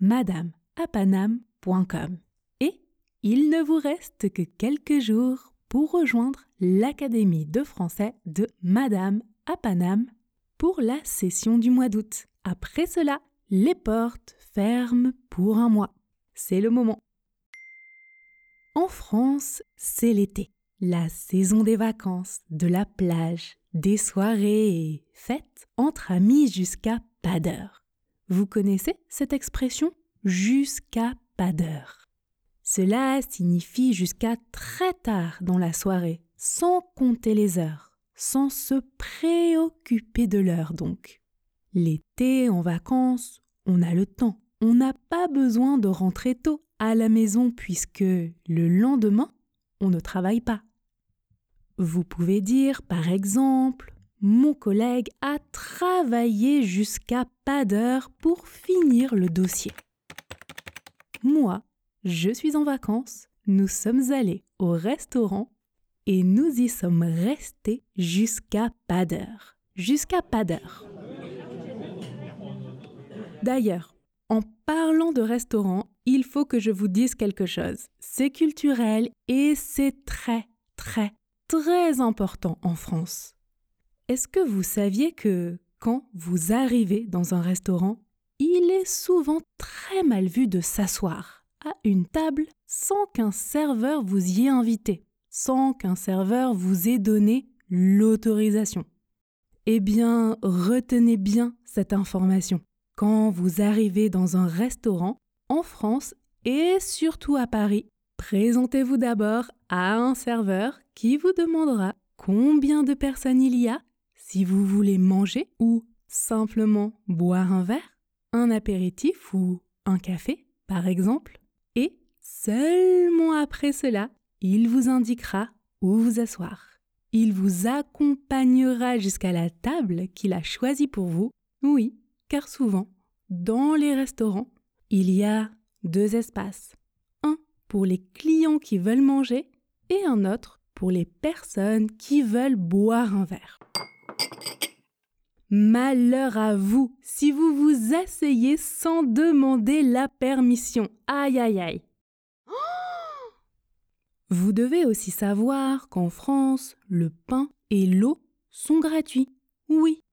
www.madameapanam.com. Et il ne vous reste que quelques jours pour rejoindre l'Académie de français de Madame à Paname pour la session du mois d'août. Après cela, les portes ferment pour un mois. C'est le moment. En France, c'est l'été, la saison des vacances, de la plage, des soirées et fêtes entre amis jusqu'à pas d'heure. Vous connaissez cette expression? Jusqu'à pas d'heure Cela signifie jusqu'à très tard dans la soirée, sans compter les heures, sans se préoccuper de l'heure donc. L'été, en vacances, on a le temps. On n'a pas besoin de rentrer tôt à la maison puisque le lendemain, on ne travaille pas. Vous pouvez dire, par exemple, mon collègue a travaillé jusqu'à pas d'heure pour finir le dossier. Moi, je suis en vacances, nous sommes allés au restaurant et nous y sommes restés jusqu'à pas d'heure. Jusqu'à pas d'heure. D'ailleurs, en parlant de restaurant, il faut que je vous dise quelque chose. C'est culturel et c'est très, très, très important en France. Est-ce que vous saviez que quand vous arrivez dans un restaurant, il est souvent très mal vu de s'asseoir à une table sans qu'un serveur vous y ait invité, sans qu'un serveur vous ait donné l'autorisation? Eh bien, retenez bien cette information. Quand vous arrivez dans un restaurant, en France et surtout à Paris, Présentez-vous d'abord à un serveur qui vous demandera combien de personnes il y a, si vous voulez manger ou simplement boire un verre, un apéritif ou un café, par exemple. Et seulement après cela, il vous indiquera où vous asseoir. Il vous accompagnera jusqu'à la table qu'il a choisie pour vous. Oui, car souvent, dans les restaurants, il y a deux espaces pour les clients qui veulent manger et un autre pour les personnes qui veulent boire un verre. Malheur à vous si vous vous asseyez sans demander la permission. Aïe aïe aïe. Vous devez aussi savoir qu'en France, le pain et l'eau sont gratuits. Oui.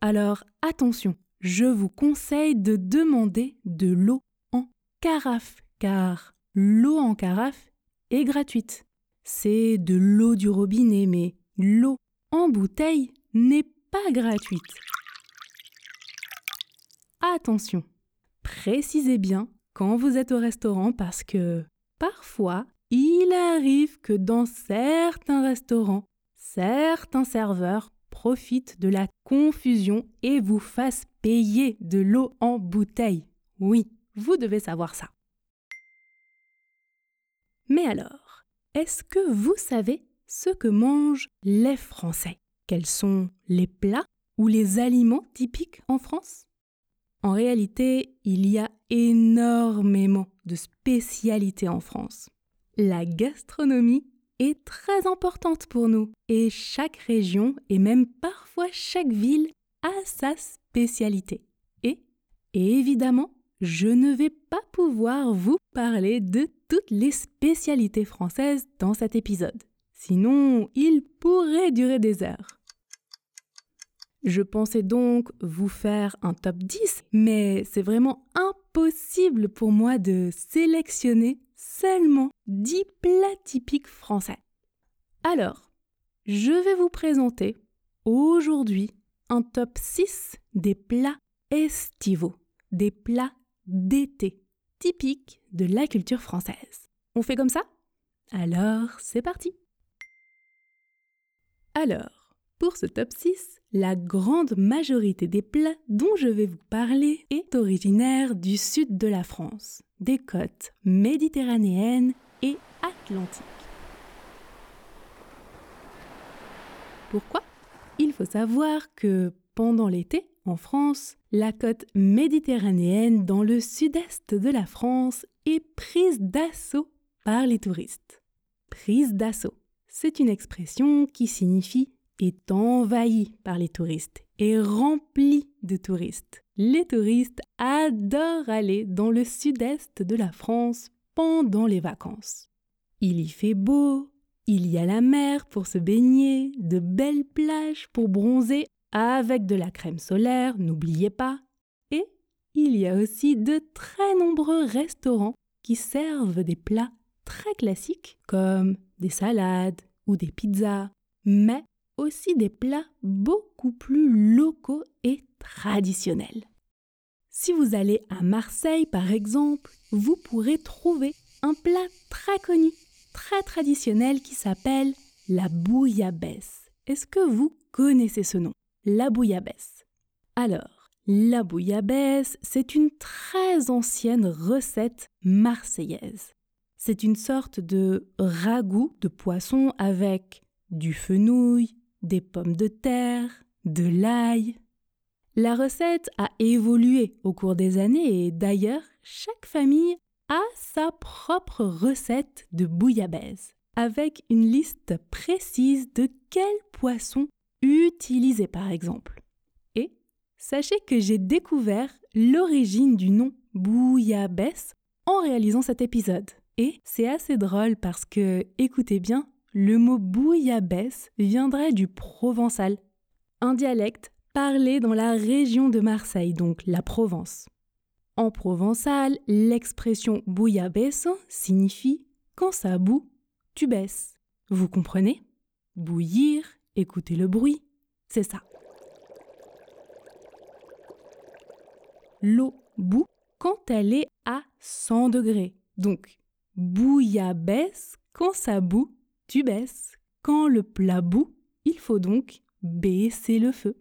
Alors attention, je vous conseille de demander de l'eau en carafe car l'eau en carafe est gratuite. C'est de l'eau du robinet, mais l'eau en bouteille n'est pas gratuite. Attention, précisez bien quand vous êtes au restaurant parce que parfois, il arrive que dans certains restaurants, certains serveurs profitent de la confusion et vous fassent payer de l'eau en bouteille. Oui, vous devez savoir ça. Mais alors, est-ce que vous savez ce que mangent les Français? Quels sont les plats ou les aliments typiques en France? En réalité, il y a énormément de spécialités en France. La gastronomie est très importante pour nous et chaque région et même parfois chaque ville a sa spécialité. Et, évidemment, je ne vais pas pouvoir vous parler de toutes les spécialités françaises dans cet épisode. Sinon, il pourrait durer des heures. Je pensais donc vous faire un top 10, mais c'est vraiment impossible pour moi de sélectionner seulement 10 plats typiques français. Alors, je vais vous présenter aujourd'hui un top 6 des plats estivaux, des plats d'été, typique de la culture française. On fait comme ça? Alors, c'est parti Alors, Pour ce top 6, la grande majorité des plats dont je vais vous parler est originaire du sud de la France, des côtes méditerranéennes et atlantiques. Pourquoi? Il faut savoir que pendant l'été, en France, la côte méditerranéenne dans le sud-est de la France est prise d'assaut par les touristes. Prise d'assaut, c'est une expression qui signifie est envahie par les touristes et remplie de touristes. Les touristes adorent aller dans le sud-est de la France pendant les vacances. Il y fait beau, il y a la mer pour se baigner, de belles plages pour bronzer avec de la crème solaire, n'oubliez pas. Et il y a aussi de très nombreux restaurants qui servent des plats très classiques comme des salades ou des pizzas, mais aussi des plats beaucoup plus locaux et traditionnels. Si vous allez à Marseille par exemple, vous pourrez trouver un plat très connu, très traditionnel qui s'appelle la bouillabaisse. Est-ce que vous connaissez ce nom La bouillabaisse? Alors, la bouillabaisse, c'est une très ancienne recette marseillaise. C'est une sorte de ragoût de poisson avec du fenouil, des pommes de terre, de l'ail. La recette a évolué au cours des années et d'ailleurs, chaque famille a sa propre recette de bouillabaisse, avec une liste précise de quels poissons utiliser par exemple. Et sachez que j'ai découvert l'origine du nom bouillabaisse en réalisant cet épisode. Et c'est assez drôle parce que, écoutez bien, le mot bouillabaisse viendrait du provençal, un dialecte parlé dans la région de Marseille, donc la Provence. En provençal, l'expression bouillabaisse signifie quand ça bout, tu baisses. Vous comprenez? Bouillir, écouter le bruit, c'est ça. L'eau bout quand elle est à 100 degrés. Donc, bouillabaisse quand ça bout, tu baisses. Quand le plat bout, il faut donc baisser le feu.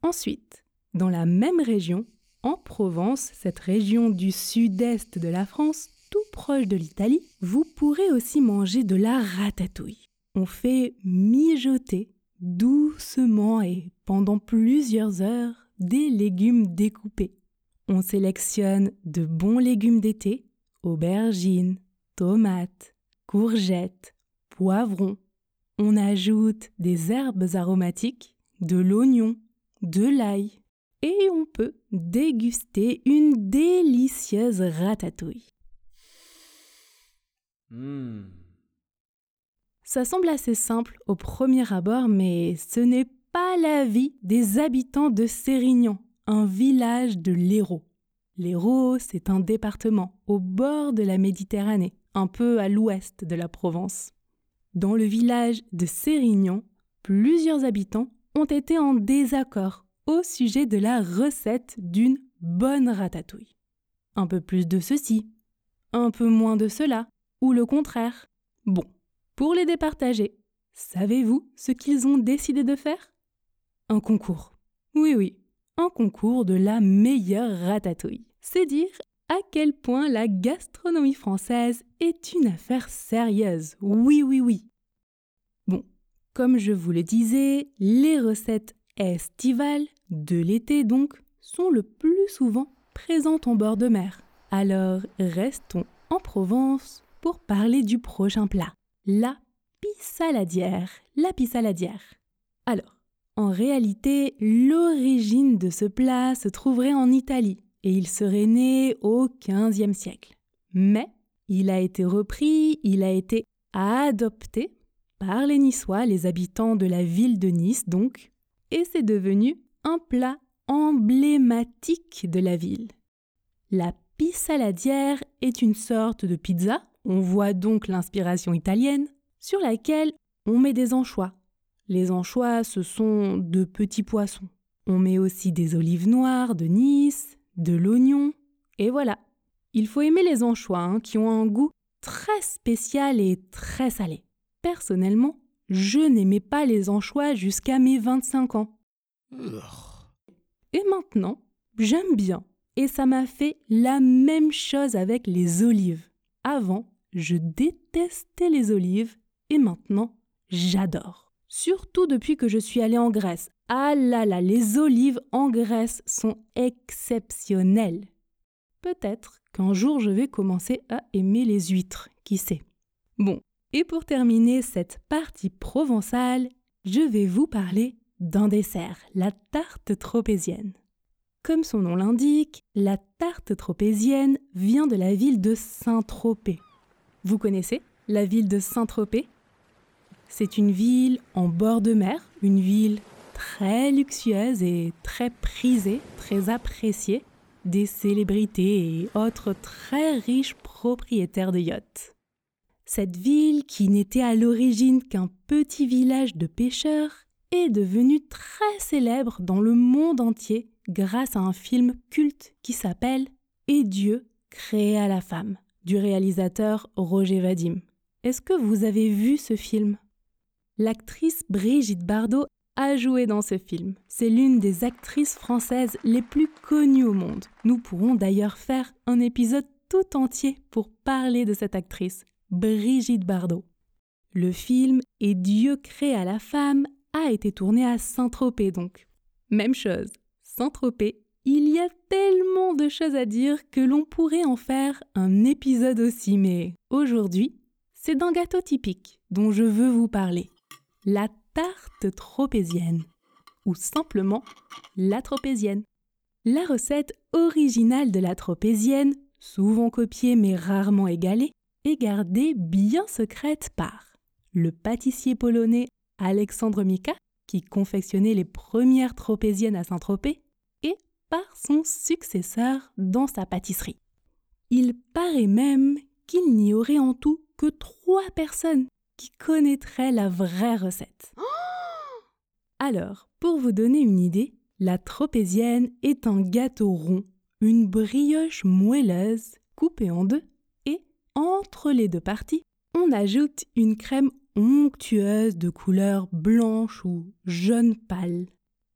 Ensuite, dans la même région, en Provence, cette région du sud-est de la France, tout proche de l'Italie, vous pourrez aussi manger de la ratatouille. On fait mijoter doucement et pendant plusieurs heures des légumes découpés. On sélectionne de bons légumes d'été, aubergines, tomates, courgettes, poivron. On ajoute des herbes aromatiques, de l'oignon, de l'ail et on peut déguster une délicieuse ratatouille. Hmm. Ça semble assez simple au premier abord, mais ce n'est pas la vie des habitants de Sérignan, un village de l'Hérault. L'Hérault, c'est un département au bord de la Méditerranée, un peu à l'ouest de la Provence. Dans le village de Sérignan, plusieurs habitants ont été en désaccord au sujet de la recette d'une bonne ratatouille. Un peu plus de ceci, un peu moins de cela, ou le contraire. Bon, pour les départager, savez-vous ce qu'ils ont décidé de faire? Un concours. Oui, oui, un concours de la meilleure ratatouille. C'est dire à quel point la gastronomie française est une affaire sérieuse. Oui, oui, oui. Bon, comme je vous le disais, les recettes estivales, de l'été donc, sont le plus souvent présentes en bord de mer. Alors restons en Provence pour parler du prochain plat, la pissaladière. La pissaladière. Alors, en réalité, l'origine de ce plat se trouverait en Italie, et il serait né au XVe siècle. Mais il a été repris, il a été adopté par les Niçois, les habitants de la ville de Nice donc, et c'est devenu un plat emblématique de la ville. La pissaladière est une sorte de pizza, on voit donc l'inspiration italienne, sur laquelle on met des anchois. Les anchois, ce sont de petits poissons. On met aussi des olives noires de Nice, de l'oignon, et voilà. Il faut aimer les anchois hein, qui ont un goût très spécial et très salé. Personnellement, je n'aimais pas les anchois jusqu'à mes 25 ans. Et maintenant, j'aime bien. Et ça m'a fait la même chose avec les olives. Avant, je détestais les olives et maintenant, j'adore. Surtout depuis que je suis allée en Grèce. Ah là là, les olives en Grèce sont exceptionnelles. Peut-être qu'un jour je vais commencer à aimer les huîtres, qui sait. Bon, et pour terminer cette partie provençale, je vais vous parler d'un dessert, la tarte tropézienne. Comme son nom l'indique, la tarte tropézienne vient de la ville de Saint-Tropez. Vous connaissez la ville de Saint-Tropez? C'est une ville en bord de mer, une ville très luxueuse et très prisée, très appréciée des célébrités et autres très riches propriétaires de yachts. Cette ville, qui n'était à l'origine qu'un petit village de pêcheurs, est devenue très célèbre dans le monde entier grâce à un film culte qui s'appelle Et Dieu créa la femme du réalisateur Roger Vadim. Est-ce que vous avez vu ce film? L'actrice Brigitte Bardot a joué dans ce film. C'est l'une des actrices françaises les plus connues au monde. Nous pourrons d'ailleurs faire un épisode tout entier pour parler de cette actrice. Brigitte Bardot. Le film Et Dieu créa la femme a été tourné à Saint-Tropez donc. Même chose, Saint-Tropez, il y a tellement de choses à dire que l'on pourrait en faire un épisode aussi, mais aujourd'hui, c'est d'un gâteau typique dont je veux vous parler. La tarte tropézienne, ou simplement la tropézienne. La recette originale de la tropézienne, souvent copiée mais rarement égalée, gardée bien secrète par le pâtissier polonais Alexandre Mika, qui confectionnait les premières tropéziennes à Saint-Tropez, et par son successeur dans sa pâtisserie. Il paraît même qu'il n'y aurait en tout que trois personnes qui connaîtraient la vraie recette. Alors, pour vous donner une idée, la tropézienne est un gâteau rond, une brioche moelleuse coupée en deux entre les deux parties, on ajoute une crème onctueuse de couleur blanche ou jaune pâle.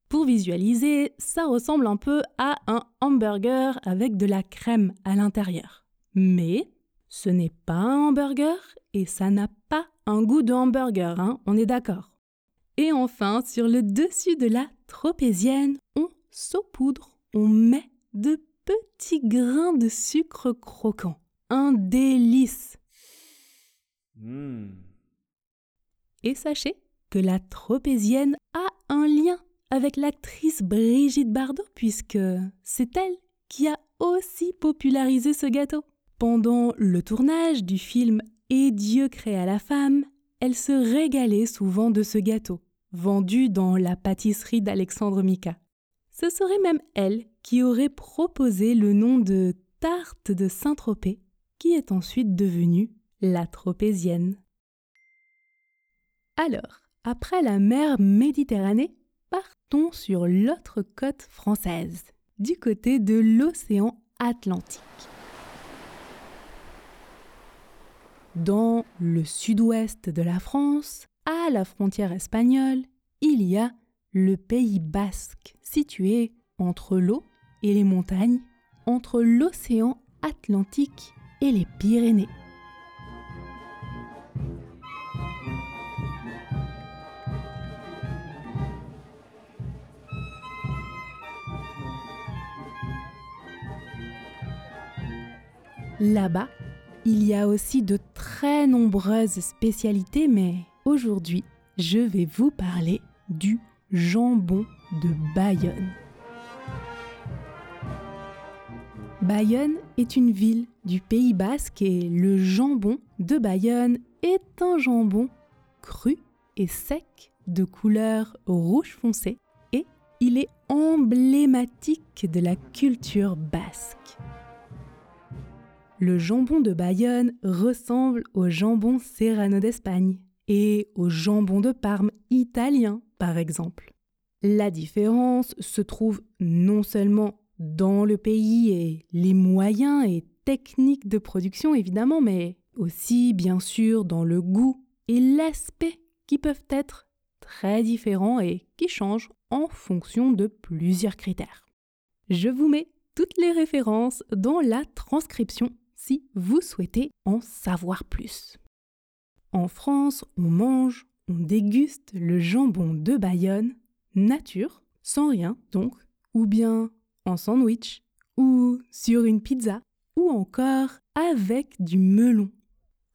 Pour visualiser, ça ressemble un peu à un hamburger avec de la crème à l'intérieur. Mais ce n'est pas un hamburger et ça n'a pas un goût de hamburger, hein, on est d'accord. Et enfin, sur le dessus de la tropézienne, on saupoudre, on met de petits grains de sucre croquant un délice. Hmm. Et sachez que la tropézienne a un lien avec l'actrice Brigitte Bardot, puisque c'est elle qui a aussi popularisé ce gâteau. Pendant le tournage du film Et Dieu créa la femme, elle se régalait souvent de ce gâteau, vendu dans la pâtisserie d'Alexandre Mika. Ce serait même elle qui aurait proposé le nom de tarte de Saint-Tropez qui est ensuite devenue la tropézienne. Alors, après la mer Méditerranée, partons sur l'autre côte française, du côté de l'océan Atlantique. Dans le sud-ouest de la France, à la frontière espagnole, il y a le Pays basque, situé entre l'eau et les montagnes, entre l'océan Atlantique et les Pyrénées. Là-bas, il y a aussi de très nombreuses spécialités, mais aujourd'hui, je vais vous parler du jambon de Bayonne. Bayonne est une ville du Pays basque et le jambon de Bayonne est un jambon cru et sec de couleur rouge foncé et il est emblématique de la culture basque. Le jambon de Bayonne ressemble au jambon serrano d'Espagne et au jambon de Parme italien par exemple. La différence se trouve non seulement dans le pays et les moyens et techniques de production évidemment, mais aussi bien sûr dans le goût et l'aspect qui peuvent être très différents et qui changent en fonction de plusieurs critères. Je vous mets toutes les références dans la transcription si vous souhaitez en savoir plus. En France, on mange, on déguste le jambon de Bayonne, nature, sans rien donc, ou bien en sandwich, ou sur une pizza, ou encore avec du melon.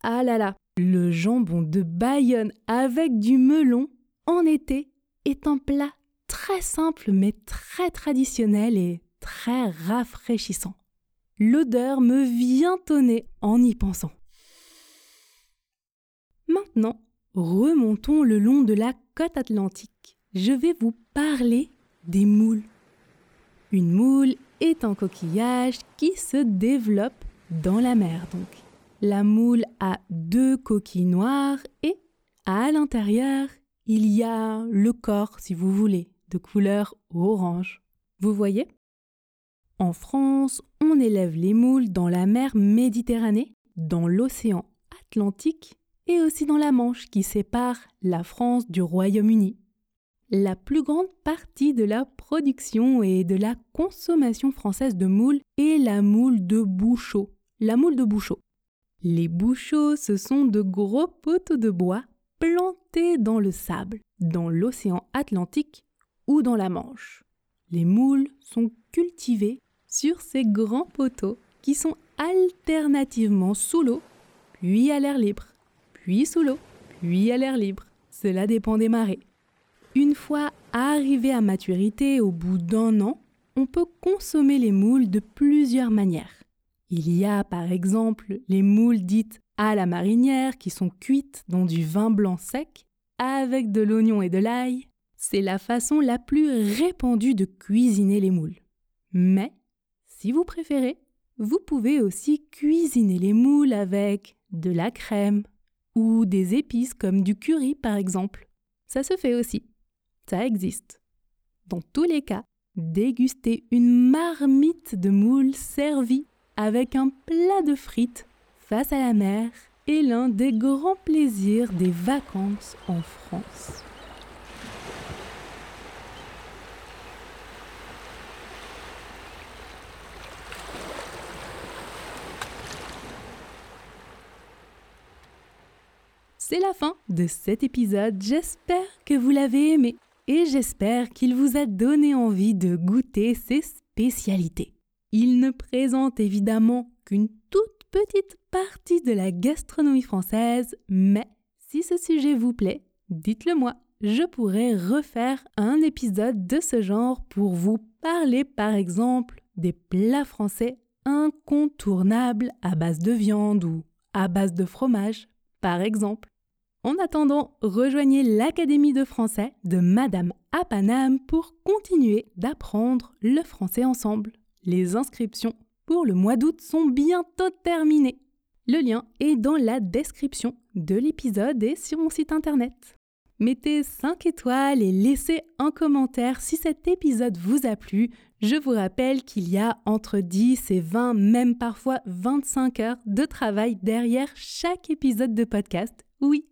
Ah là là, le jambon de Bayonne avec du melon en été est un plat très simple mais très traditionnel et très rafraîchissant. L'odeur me vient tonner en y pensant. Maintenant, remontons le long de la côte atlantique. Je vais vous parler des moules. Une moule est un coquillage qui se développe dans la mer donc. La moule a deux coquilles noires et à l'intérieur, il y a le corps, si vous voulez, de couleur orange. Vous voyez? En France, on élève les moules dans la mer Méditerranée, dans l'océan Atlantique et aussi dans la Manche qui sépare la France du Royaume-Uni. La plus grande partie de la production et de la consommation française de moules est la moule de bouchot. La moule de bouchot. Les bouchots, ce sont de gros poteaux de bois plantés dans le sable, dans l'océan Atlantique ou dans la Manche. Les moules sont cultivés sur ces grands poteaux qui sont alternativement sous l'eau, puis à l'air libre puis sous l'eau, puis à l'air libre. Cela dépend des marées. Une fois arrivé à maturité au bout d'un an, on peut consommer les moules de plusieurs manières. Il y a par exemple les moules dites à la marinière qui sont cuites dans du vin blanc sec avec de l'oignon et de l'ail. C'est la façon la plus répandue de cuisiner les moules. Mais, si vous préférez, vous pouvez aussi cuisiner les moules avec de la crème, ou des épices comme du curry par exemple. Ça se fait aussi. Ça existe. Dans tous les cas, déguster une marmite de moules servie avec un plat de frites face à la mer est l'un des grands plaisirs des vacances en France. C'est la fin de cet épisode. J'espère que vous l'avez aimé et j'espère qu'il vous a donné envie de goûter ces spécialités. Il ne présente évidemment qu'une toute petite partie de la gastronomie française, mais si ce sujet vous plaît, dites-le moi. Je pourrais refaire un épisode de ce genre pour vous parler par exemple des plats français incontournables à base de viande ou à base de fromage, par exemple. En attendant, rejoignez l'Académie de français de Madame Apanam pour continuer d'apprendre le français ensemble. Les inscriptions pour le mois d'août sont bientôt terminées. Le lien est dans la description de l'épisode et sur mon site internet. Mettez 5 étoiles et laissez un commentaire si cet épisode vous a plu. Je vous rappelle qu'il y a entre 10 et 20, même parfois 25 heures de travail derrière chaque épisode de podcast. Oui,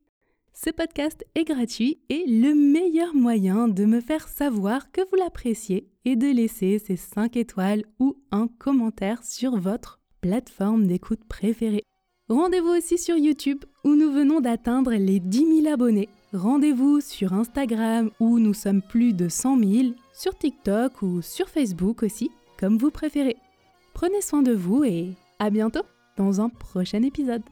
ce podcast est gratuit et le meilleur moyen de me faire savoir que vous l'appréciez est de laisser ces 5 étoiles ou un commentaire sur votre plateforme d'écoute préférée. Rendez-vous aussi sur YouTube où nous venons d'atteindre les 10 000 abonnés. Rendez-vous sur Instagram où nous sommes plus de 100 000, sur TikTok ou sur Facebook aussi, comme vous préférez. Prenez soin de vous et à bientôt dans un prochain épisode.